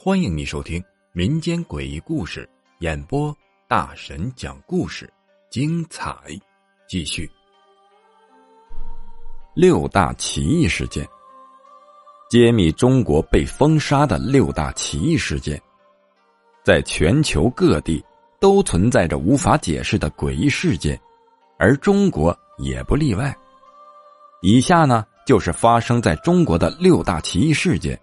欢迎你收听民间诡异故事演播，大神讲故事，精彩继续。六大奇异事件，揭秘中国被封杀的六大奇异事件，在全球各地都存在着无法解释的诡异事件，而中国也不例外。以下呢，就是发生在中国的六大奇异事件，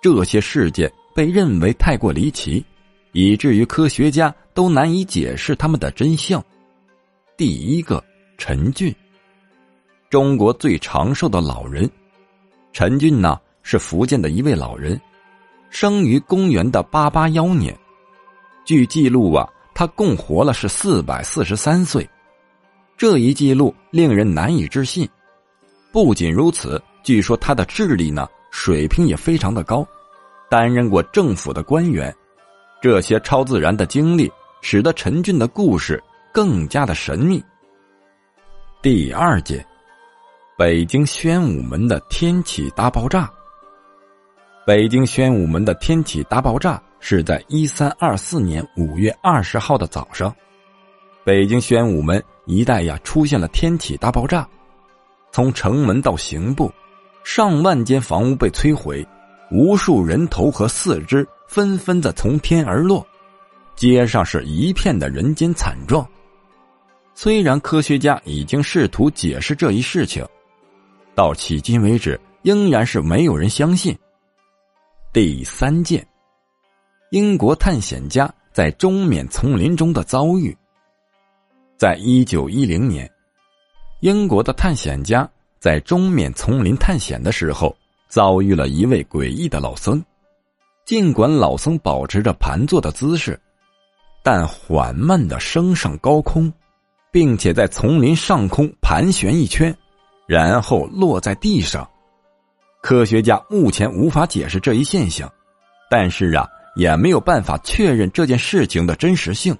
这些事件。被认为太过离奇，以至于科学家都难以解释他们的真相。第一个，陈俊，中国最长寿的老人。陈俊呢，是福建的一位老人，生于公元的八八幺年。据记录啊，他共活了是四百四十三岁，这一记录令人难以置信。不仅如此，据说他的智力呢，水平也非常的高。担任过政府的官员，这些超自然的经历使得陈俊的故事更加的神秘。第二件，北京宣武门的天启大爆炸。北京宣武门的天启大爆炸是在一三二四年五月二十号的早上，北京宣武门一带呀出现了天启大爆炸，从城门到刑部，上万间房屋被摧毁。无数人头和四肢纷纷的从天而落，街上是一片的人间惨状。虽然科学家已经试图解释这一事情，到迄今为止仍然是没有人相信。第三件，英国探险家在中缅丛林中的遭遇。在一九一零年，英国的探险家在中缅丛林探险的时候。遭遇了一位诡异的老僧，尽管老僧保持着盘坐的姿势，但缓慢的升上高空，并且在丛林上空盘旋一圈，然后落在地上。科学家目前无法解释这一现象，但是啊，也没有办法确认这件事情的真实性。